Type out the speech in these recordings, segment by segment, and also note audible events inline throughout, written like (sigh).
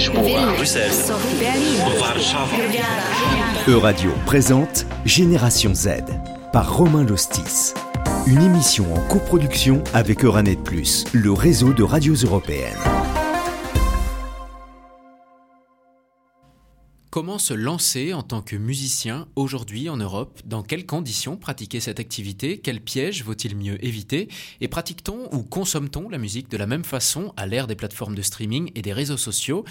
Lisboa, Bruxelles, E-Radio présente Génération Z par Romain Lostis. Une émission en coproduction avec Euranet Plus, le réseau de radios européennes. Comment se lancer en tant que musicien aujourd'hui en Europe? Dans quelles conditions pratiquer cette activité? Quels pièges vaut-il mieux éviter? Et pratique-t-on ou consomme-t-on la musique de la même façon à l'ère des plateformes de streaming et des réseaux sociaux?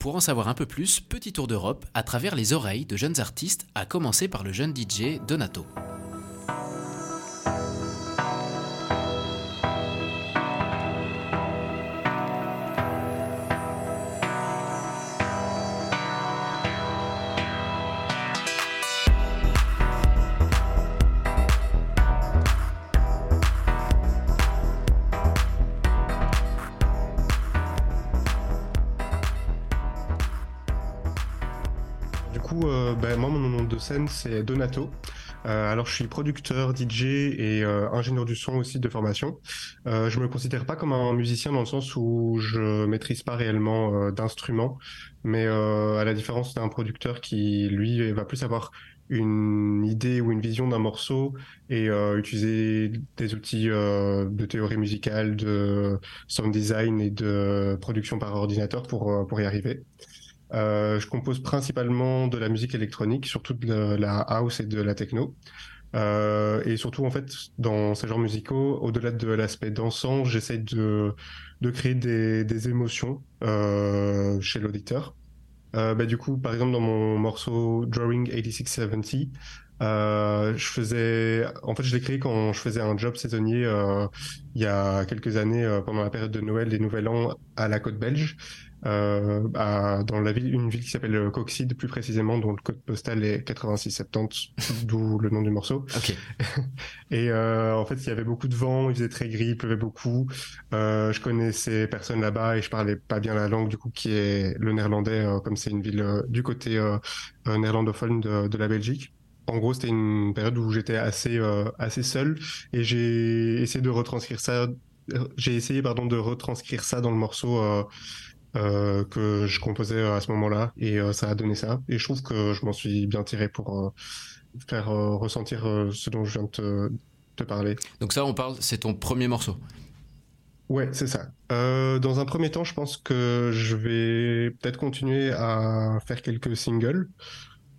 Pour en savoir un peu plus, petit tour d'Europe à travers les oreilles de jeunes artistes, à commencer par le jeune DJ Donato. Ben, moi, mon nom de scène, c'est Donato. Euh, alors, je suis producteur, DJ et euh, ingénieur du son aussi de formation. Euh, je me considère pas comme un musicien dans le sens où je maîtrise pas réellement euh, d'instruments, mais à la différence d'un producteur qui, lui, va plus avoir une idée ou une vision d'un morceau et utiliser des outils de théorie musicale, de sound design et de production par ordinateur pour, pour y arriver. Euh, je compose principalement de la musique électronique, surtout de la house et de la techno. Euh, et surtout, en fait, dans ces genres musicaux, au-delà de l'aspect dansant, j'essaie de, de créer des, des émotions euh, chez l'auditeur. Euh, bah, du coup, par exemple, dans mon morceau Drawing 8670, euh, je faisais, en fait, je l'ai créé quand je faisais un job saisonnier euh, il y a quelques années euh, pendant la période de Noël et Nouvel An à la côte belge à, dans la ville, une ville qui s'appelle Coxide plus précisément, dont le code postal est 8670, d'où le nom du morceau. (laughs) Et euh, en fait, il y avait beaucoup de vent, il faisait très gris, il pleuvait beaucoup. Euh, je connaissais personne là-bas et je parlais pas bien la langue, du coup, qui est le néerlandais, euh, comme c'est une ville euh, du côté euh, néerlandophone de, de la Belgique en gros, c'était une période où j'étais assez euh, assez seul et j'ai essayé de retranscrire ça. J'ai essayé pardon de retranscrire ça dans le morceau euh, euh, que je composais à ce moment-là et euh, ça a donné ça. Et je trouve que je m'en suis bien tiré pour euh, faire ressentir ce dont je viens de te, te, parler. Donc ça, on parle, c'est ton premier morceau. Ouais, c'est ça. dans un premier temps, je pense que je vais peut-être continuer à faire quelques singles.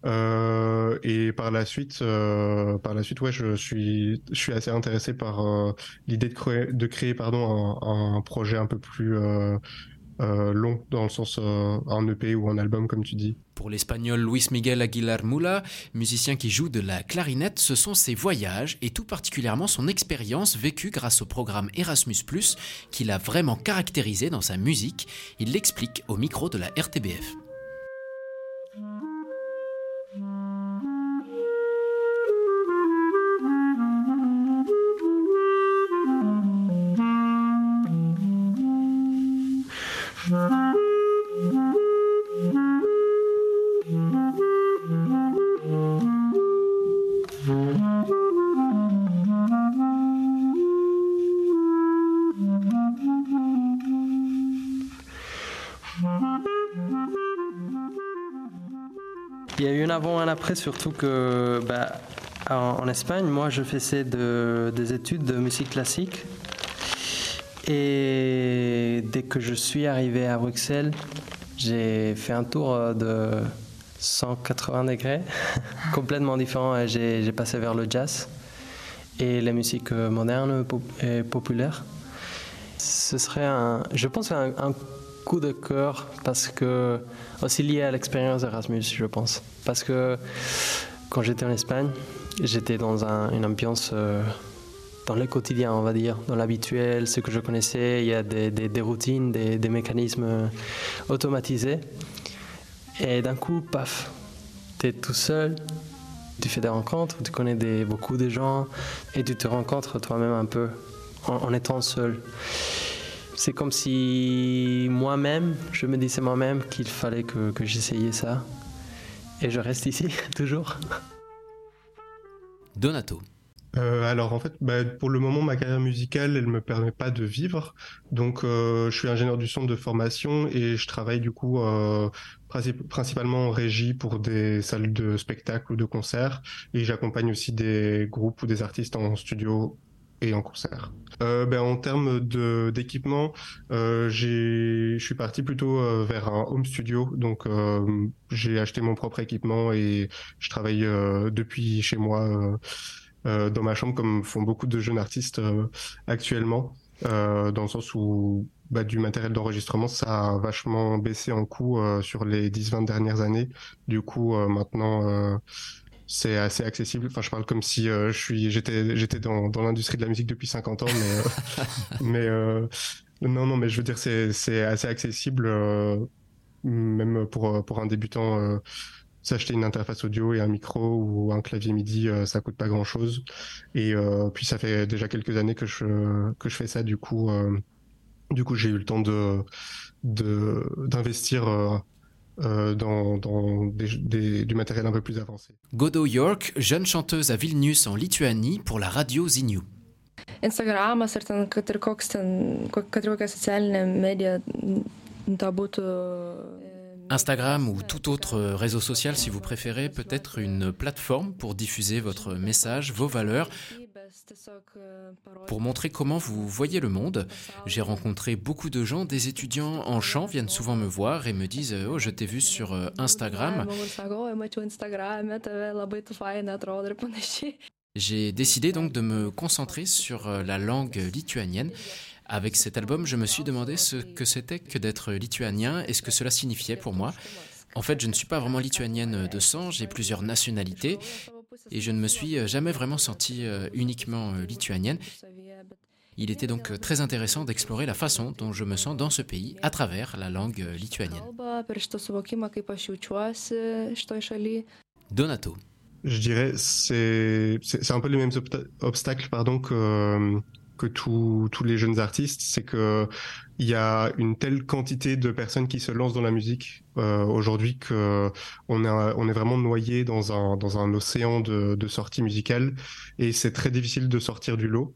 Euh, et par la suite, euh, par la suite, ouais, je suis, je suis assez intéressé par euh, l'idée de créer, de créer, pardon, un, un, projet un peu plus euh, euh, long, dans le sens un EP ou un album, comme tu dis. Pour l'espagnol Luis Miguel Aguilar Mula, musicien qui joue de la clarinette, ce sont ses voyages et tout particulièrement son expérience vécue grâce au programme Erasmus+, qui l'a vraiment caractérisé dans sa musique. Il l'explique au micro de la RTBF. Avant, un après, surtout que bah, en, Espagne, moi je faisais de, des études de musique classique. Et dès que je suis arrivé à Bruxelles, j'ai fait un tour de 180 degrés, (laughs) complètement différent. J'ai passé vers le jazz et la musique moderne et populaire. Ce serait, un, je pense, un, un coup de cœur parce que aussi lié à l'expérience Erasmus, je pense. Parce que quand j'étais en Espagne, j'étais dans un, une ambiance euh, dans le quotidien, on va dire, dans l'habituel, ce que je connaissais. Il y a des, routines, des, mécanismes automatisés. Et d'un coup, paf, tu es tout seul, tu fais des rencontres, tu connais beaucoup de gens et tu te rencontres toi-même un peu en étant seul. C'est comme si moi-même, je me disais moi-même qu'il fallait que, que j'essayais ça. Et je reste ici, (laughs) toujours. Donato. euh, alors en fait, bah, pour le moment, ma carrière musicale, elle me permet pas de vivre. Donc, euh, je suis ingénieur du son de formation et je travaille du coup euh, principalement en régie pour des salles de spectacle ou de concert. Et j'accompagne aussi des groupes ou des artistes en studio et en concert. Euh, ben, en termes de d'équipement, euh, je suis parti plutôt euh, vers un home studio, donc euh, j'ai acheté mon propre équipement et je travaille euh, depuis chez moi dans ma chambre, comme font beaucoup de jeunes artistes actuellement, dans le sens où bah, du matériel d'enregistrement, ça a vachement baissé en coût sur les 10-20 dernières années. Du coup, maintenant c'est assez accessible. Enfin, je parle comme si euh, je suis, j'étais, j'étais dans, dans l'industrie de la musique depuis 50 ans, mais, (laughs) mais euh, non, non, mais je veux dire, c'est, c'est assez accessible, même pour pour un débutant s'acheter une interface audio et un micro ou un clavier MIDI, euh, ça coûte pas grand chose. Et euh, puis ça fait déjà quelques années que je que je fais ça. Du coup, euh, du coup, j'ai eu le temps de de d'investir. dans, dans des, du matériel un peu plus avancé. Godo York, jeune chanteuse à Vilnius en Lituanie pour la radio Zignou. Instagramas ar ten, kad ir koks ten, kad ir kokia socialinė medija ta būtų Instagram ou tout autre réseau social si vous préférez, peut être une plateforme pour diffuser votre message, vos valeurs, pour montrer comment vous voyez le monde. J'ai rencontré beaucoup de gens, des étudiants en chant viennent souvent me voir et me disent Oh, je t'ai vu sur Instagram. J'ai décidé donc de me concentrer sur la langue lituanienne avec cet album, je me suis demandé ce que c'était que d'être lituanien et ce que cela signifiait pour moi. En fait, je ne suis pas vraiment lituanienne de sang, j'ai plusieurs nationalités et je ne me suis jamais vraiment sentie euh, uniquement euh, lituanienne. Il était donc très intéressant d'explorer la façon dont je me sens dans ce pays à travers la langue euh, lituanienne. Donato. Je dirais c'est c'est un peu les mêmes obstacles pardon que que tous les jeunes artistes, c'est que il y a une telle quantité de personnes qui se lancent dans la musique euh, aujourd'hui que on est on est vraiment noyé dans un dans un océan de, de sorties musicales et c'est très difficile de sortir du lot.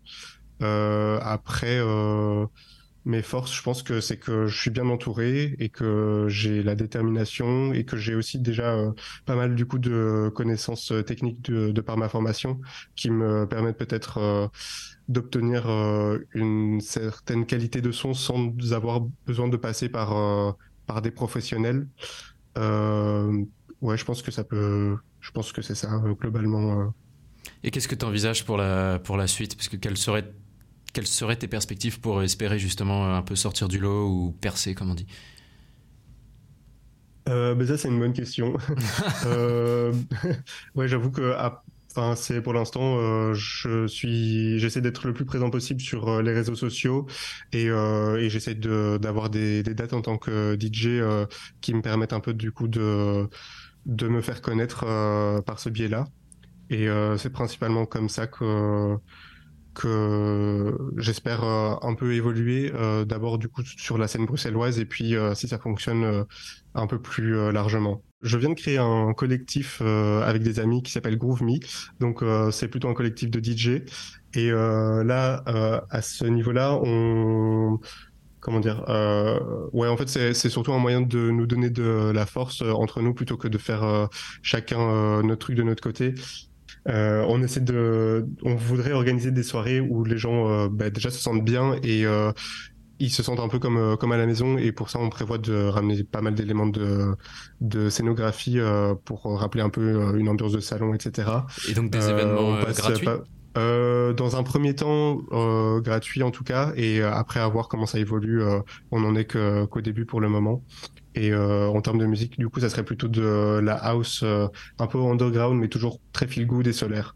Euh, après. Mes forces, je pense que c'est que je suis bien entouré et que j'ai la détermination et que j'ai aussi déjà euh, pas mal du coup de connaissances euh, techniques de, de par ma formation qui me permettent peut-être euh, d'obtenir une certaine qualité de son sans avoir besoin de passer par par des professionnels. ouais, je pense que ça peut, je pense que c'est ça globalement. Et qu'est-ce que tu envisages pour la pour la suite? Parce que quelle serait quelles seraient tes perspectives pour espérer justement un peu sortir du lot ou percer, comme on dit? Euh, ben ça c'est une bonne question. (laughs) euh, ouais, j'avoue que enfin c'est pour l'instant euh, je suis j'essaie d'être le plus présent possible sur les réseaux sociaux et, et j'essaie de d'avoir des, des, dates en tant que DJ qui me permettent un peu du coup de de me faire connaître par ce biais-là. Et c'est principalement comme ça que que j'espère euh, un peu évoluer euh, d'abord du coup sur la scène bruxelloise et puis euh, si ça fonctionne un peu plus largement. Je viens de créer un collectif avec des amis qui s'appelle Groove Me, donc c'est plutôt un collectif de DJ et là à ce niveau-là on comment dire ouais en fait c'est surtout un moyen de nous donner de la force entre nous plutôt que de faire chacun notre truc de notre côté euh, on essaie de, on voudrait organiser des soirées où les gens euh, bah, déjà se sentent bien et euh, ils se sentent un peu comme comme à la maison et pour ça on prévoit de ramener pas mal d'éléments de de scénographie pour rappeler un peu une ambiance de salon etc. Et donc des événements gratuits? Dans un premier temps, gratuit en tout cas, et après à voir comment ça évolue, on n'en est qu'au début pour le moment. Et euh, en termes de musique, du coup, ça serait plutôt de la house euh, un peu underground, mais toujours très feel good et solaire.